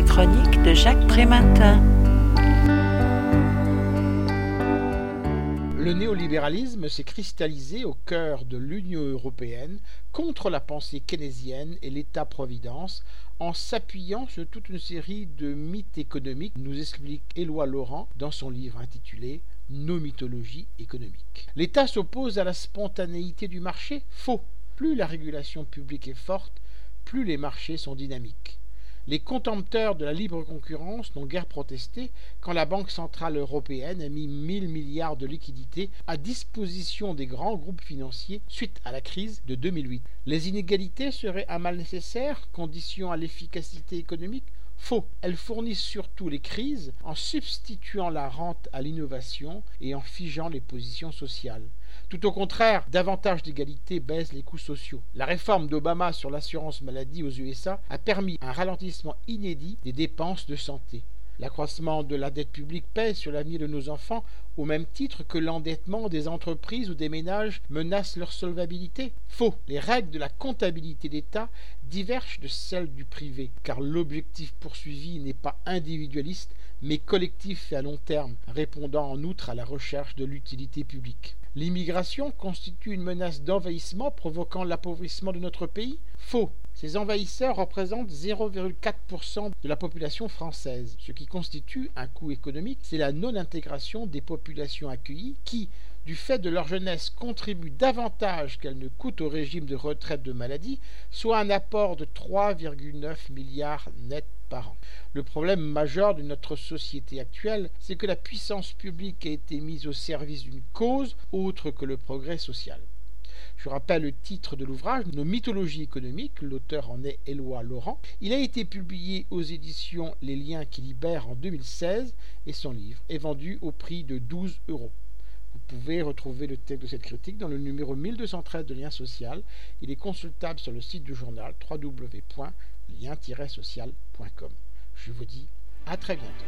La chronique de Jacques Prématin. Le néolibéralisme s'est cristallisé au cœur de l'Union européenne contre la pensée keynésienne et l'État-providence en s'appuyant sur toute une série de mythes économiques, nous explique Éloi Laurent dans son livre intitulé Nos mythologies économiques. L'État s'oppose à la spontanéité du marché Faux. Plus la régulation publique est forte, plus les marchés sont dynamiques. Les contempteurs de la libre concurrence n'ont guère protesté quand la Banque centrale européenne a mis 1000 milliards de liquidités à disposition des grands groupes financiers suite à la crise de 2008. Les inégalités seraient un mal nécessaire, condition à l'efficacité économique Faux. Elles fournissent surtout les crises en substituant la rente à l'innovation et en figeant les positions sociales. Tout au contraire, davantage d'égalité baisse les coûts sociaux. La réforme d'Obama sur l'assurance maladie aux USA a permis un ralentissement inédit des dépenses de santé. L'accroissement de la dette publique pèse sur l'avenir de nos enfants au même titre que l'endettement des entreprises ou des ménages menace leur solvabilité. Faux. Les règles de la comptabilité d'État divergent de celles du privé, car l'objectif poursuivi n'est pas individualiste, mais collectif et à long terme, répondant en outre à la recherche de l'utilité publique. L'immigration constitue une menace d'envahissement provoquant l'appauvrissement de notre pays? Faux. Ces envahisseurs représentent 0,4% de la population française. Ce qui constitue un coût économique, c'est la non-intégration des populations accueillies qui, du fait de leur jeunesse, contribuent davantage qu'elles ne coûtent au régime de retraite de maladie, soit un apport de 3,9 milliards net par an. Le problème majeur de notre société actuelle, c'est que la puissance publique a été mise au service d'une cause autre que le progrès social. Je rappelle le titre de l'ouvrage, Nos mythologies économiques. L'auteur en est Éloi Laurent. Il a été publié aux éditions Les Liens qui libèrent en 2016 et son livre est vendu au prix de 12 euros. Vous pouvez retrouver le texte de cette critique dans le numéro 1213 de Lien Social. Il est consultable sur le site du journal www.lien-social.com. Je vous dis à très bientôt.